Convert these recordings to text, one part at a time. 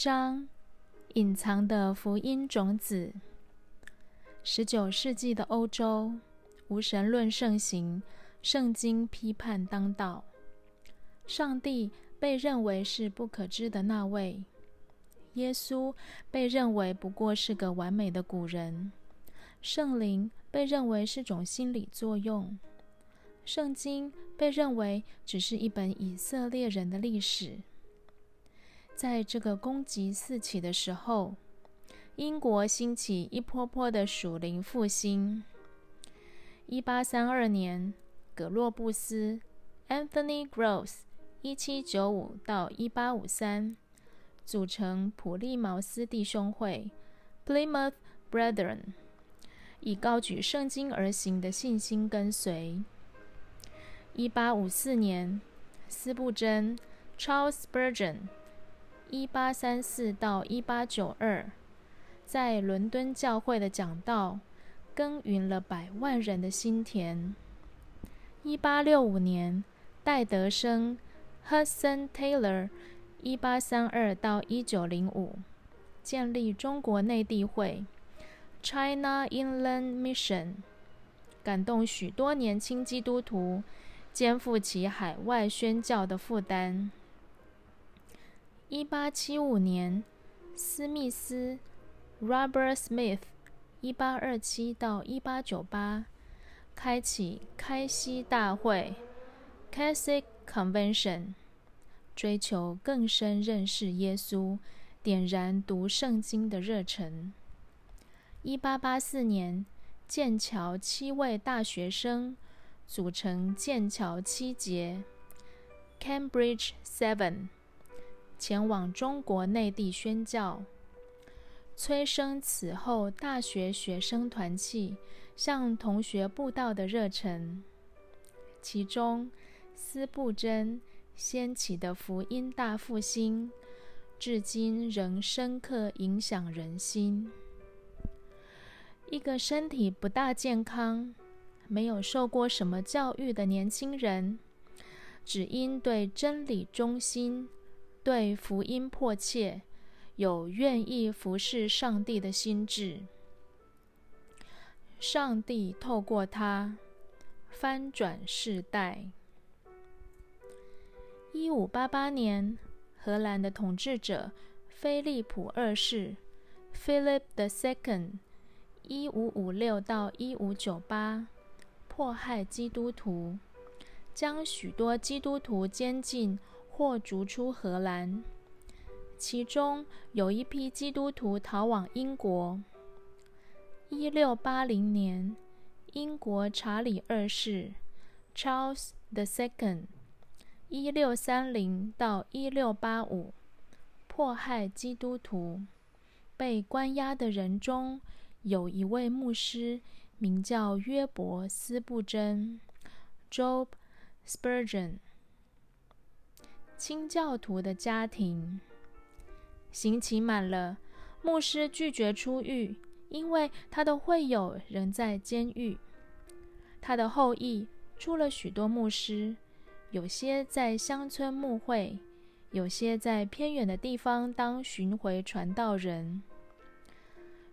章：隐藏的福音种子。十九世纪的欧洲，无神论盛行，圣经批判当道，上帝被认为是不可知的那位，耶稣被认为不过是个完美的古人，圣灵被认为是种心理作用。圣经被认为只是一本以色列人的历史。在这个攻击四起的时候，英国兴起一波波的属灵复兴。一八三二年，葛洛布斯 （Anthony Gross，一七九五到一八五三）组成普利茅斯弟兄会 （Plymouth Brethren），以高举圣经而行的信心跟随。一八五四年，斯布珍 （Charles Spurgeon，一八三四到一八九二）在伦敦教会的讲道，耕耘了百万人的心田。一八六五年，戴德生 （Hudson Taylor，一八三二到一九零五）建立中国内地会 （China Inland Mission），感动许多年轻基督徒。肩负起海外宣教的负担。一八七五年，斯密斯 （Robert Smith，一八二七到一八九八）开启开西大会 （Catholic Convention），追求更深认识耶稣，点燃读圣经的热忱。一八八四年，剑桥七位大学生。组成剑桥七杰 （Cambridge Seven），前往中国内地宣教，催生此后大学学生团契向同学布道的热忱。其中，斯布真掀起的福音大复兴，至今仍深刻影响人心。一个身体不大健康。没有受过什么教育的年轻人，只因对真理忠心、对福音迫切，有愿意服侍上帝的心智，上帝透过他翻转世代。一五八八年，荷兰的统治者菲利普二世 （Philip the Second，一五五六到一五九八）。迫害基督徒，将许多基督徒监禁或逐出荷兰。其中有一批基督徒逃往英国。一六八零年，英国查理二世 （Charles the Second，一六三零到一六八五）迫害基督徒。被关押的人中有一位牧师。名叫约伯斯布珍 （Job Spurgeon）。清教徒的家庭刑期满了，牧师拒绝出狱，因为他的会友仍在监狱。他的后裔出了许多牧师，有些在乡村牧会，有些在偏远的地方当巡回传道人。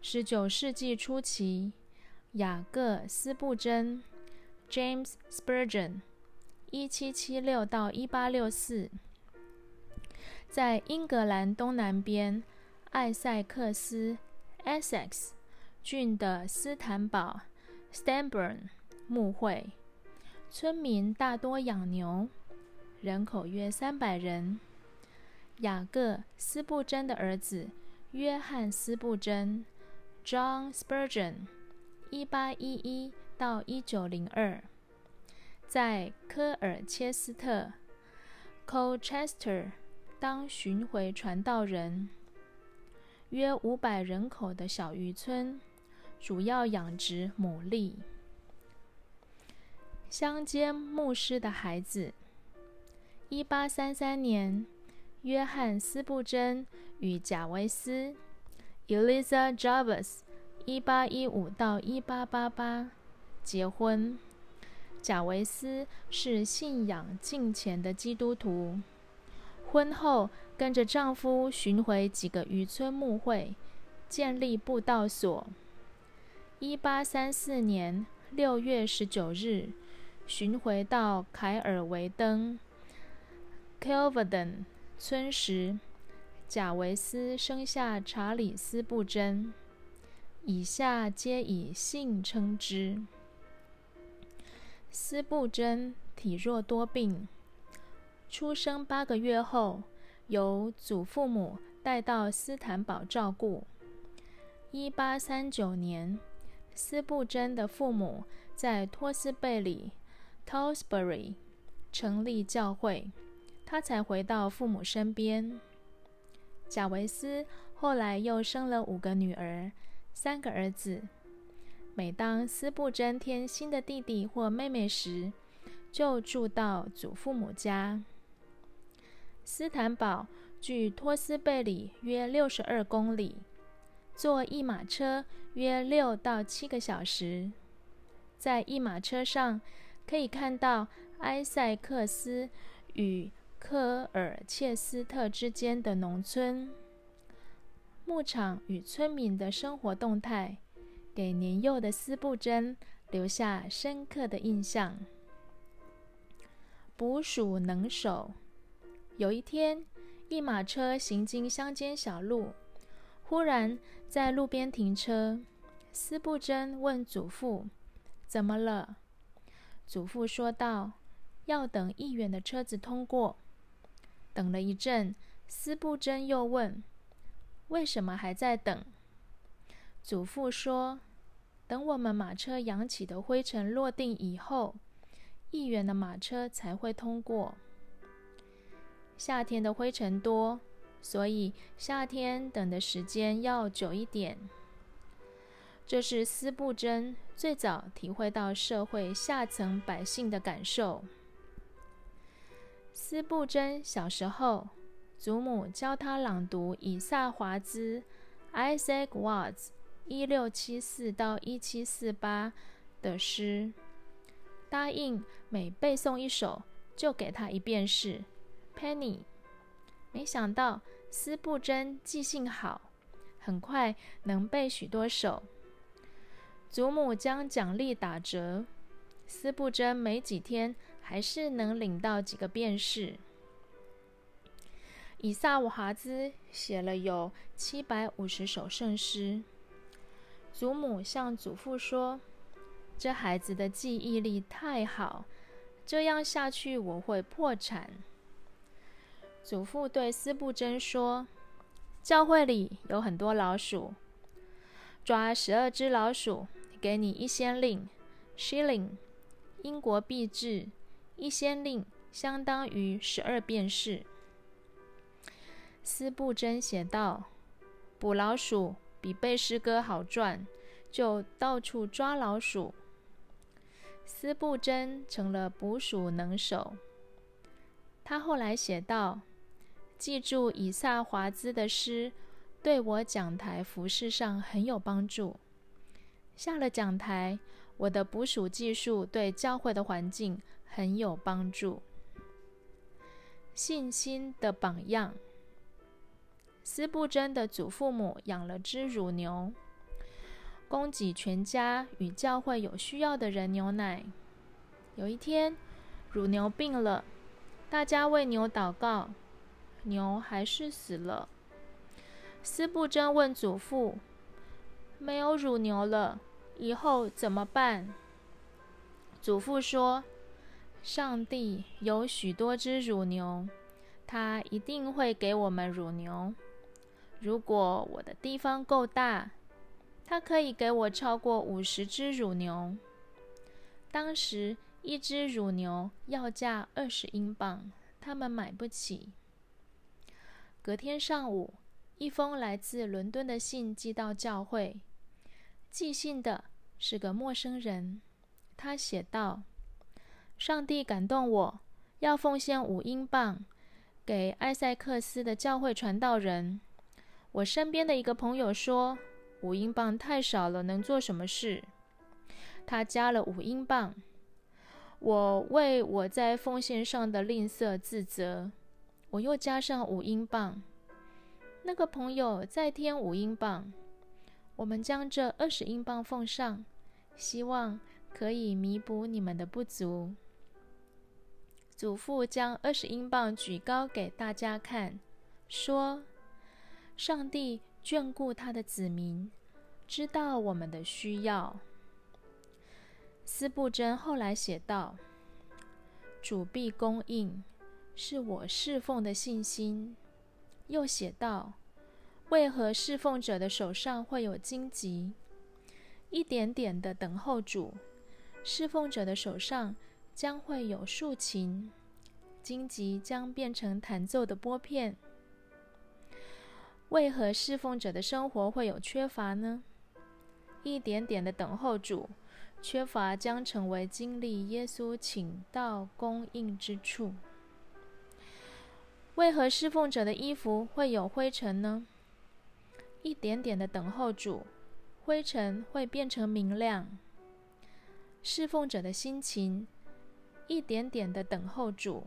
十九世纪初期。雅各斯布珍 （James Spurgeon，一七七六到一八六四）在英格兰东南边艾塞克斯 （Essex） 郡的斯坦堡 （Stanburn） 牧会，村民大多养牛，人口约三百人。雅各斯布珍的儿子约翰斯布珍 （John Spurgeon）。一八一一到一九零二，在科尔切斯特 （Colchester） 当巡回传道人。约五百人口的小渔村，主要养殖牡蛎。乡间牧师的孩子。一八三三年，约翰斯布珍与贾维斯 （Eliza Jarvis）。一八一五到一八八八结婚。贾维斯是信仰敬虔的基督徒，婚后跟着丈夫巡回几个渔村牧会，建立布道所。一八三四年六月十九日，巡回到凯尔维登 （Kelvedon） 村时，贾维斯生下查理斯·布珍。以下皆以姓称之。斯布珍体弱多病，出生八个月后，由祖父母带到斯坦堡照顾。一八三九年，斯布珍的父母在托斯贝里 （Tosbury） 成立教会，他才回到父母身边。贾维斯后来又生了五个女儿。三个儿子。每当斯布珍添新的弟弟或妹妹时，就住到祖父母家。斯坦堡距托斯贝里约六十二公里，坐一马车约六到七个小时。在一马车上，可以看到埃塞克斯与科尔切斯特之间的农村。牧场与村民的生活动态，给年幼的斯布珍留下深刻的印象。捕鼠能手。有一天，一马车行经乡间小路，忽然在路边停车。司布珍问祖父：“怎么了？”祖父说道：“要等议员的车子通过。”等了一阵，司布珍又问。为什么还在等？祖父说：“等我们马车扬起的灰尘落定以后，议员的马车才会通过。夏天的灰尘多，所以夏天等的时间要久一点。”这是斯布珍最早体会到社会下层百姓的感受。斯布珍小时候。祖母教他朗读以萨华兹 （Isaac Watts，一六七四到一七四八）的诗，答应每背诵一首就给他一便士 （penny）。没想到斯布珍记性好，很快能背许多首。祖母将奖励打折，斯布珍没几天还是能领到几个便士。以萨瓦哈兹写了有七百五十首圣诗。祖母向祖父说：“这孩子的记忆力太好，这样下去我会破产。”祖父对斯布珍说：“教会里有很多老鼠，抓十二只老鼠，给你一先令 （shilling），英国币制，一先令相当于十二便士。”斯布珍写道：“捕老鼠比背诗歌好赚，就到处抓老鼠。”斯布珍成了捕鼠能手。他后来写道：“记住以萨华兹的诗，对我讲台服饰上很有帮助。下了讲台，我的捕鼠技术对教会的环境很有帮助。”信心的榜样。斯布珍的祖父母养了只乳牛，供给全家与教会有需要的人牛奶。有一天，乳牛病了，大家为牛祷告，牛还是死了。斯布珍问祖父：“没有乳牛了，以后怎么办？”祖父说：“上帝有许多只乳牛，他一定会给我们乳牛。”如果我的地方够大，他可以给我超过五十只乳牛。当时一只乳牛要价二十英镑，他们买不起。隔天上午，一封来自伦敦的信寄到教会，寄信的是个陌生人。他写道：“上帝感动我，要奉献五英镑给埃塞克斯的教会传道人。”我身边的一个朋友说：“五英镑太少了，能做什么事？”他加了五英镑。我为我在奉献上的吝啬自责。我又加上五英镑。那个朋友再添五英镑。我们将这二十英镑奉上，希望可以弥补你们的不足。祖父将二十英镑举高给大家看，说：“上帝眷顾他的子民，知道我们的需要。”斯布真后来写道：“主必供应，是我侍奉的信心。”又写道。为何侍奉者的手上会有荆棘？一点点的等候主，侍奉者的手上将会有竖琴，荆棘将变成弹奏的拨片。为何侍奉者的生活会有缺乏呢？一点点的等候主，缺乏将成为经历耶稣请到供应之处。为何侍奉者的衣服会有灰尘呢？一点点的等候主，灰尘会变成明亮。侍奉者的心情，一点点的等候主，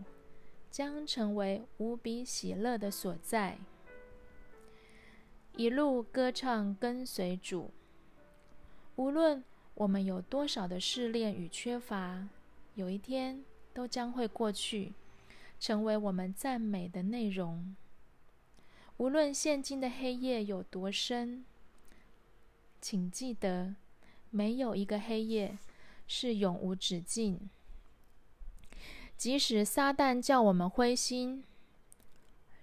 将成为无比喜乐的所在。一路歌唱跟随主，无论我们有多少的试炼与缺乏，有一天都将会过去，成为我们赞美的内容。无论现今的黑夜有多深，请记得，没有一个黑夜是永无止境。即使撒旦叫我们灰心，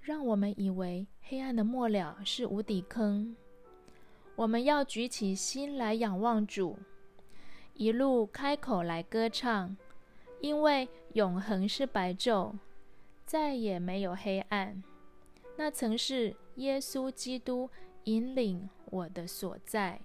让我们以为黑暗的末了是无底坑，我们要举起心来仰望主，一路开口来歌唱，因为永恒是白昼，再也没有黑暗。那曾是耶稣基督引领我的所在。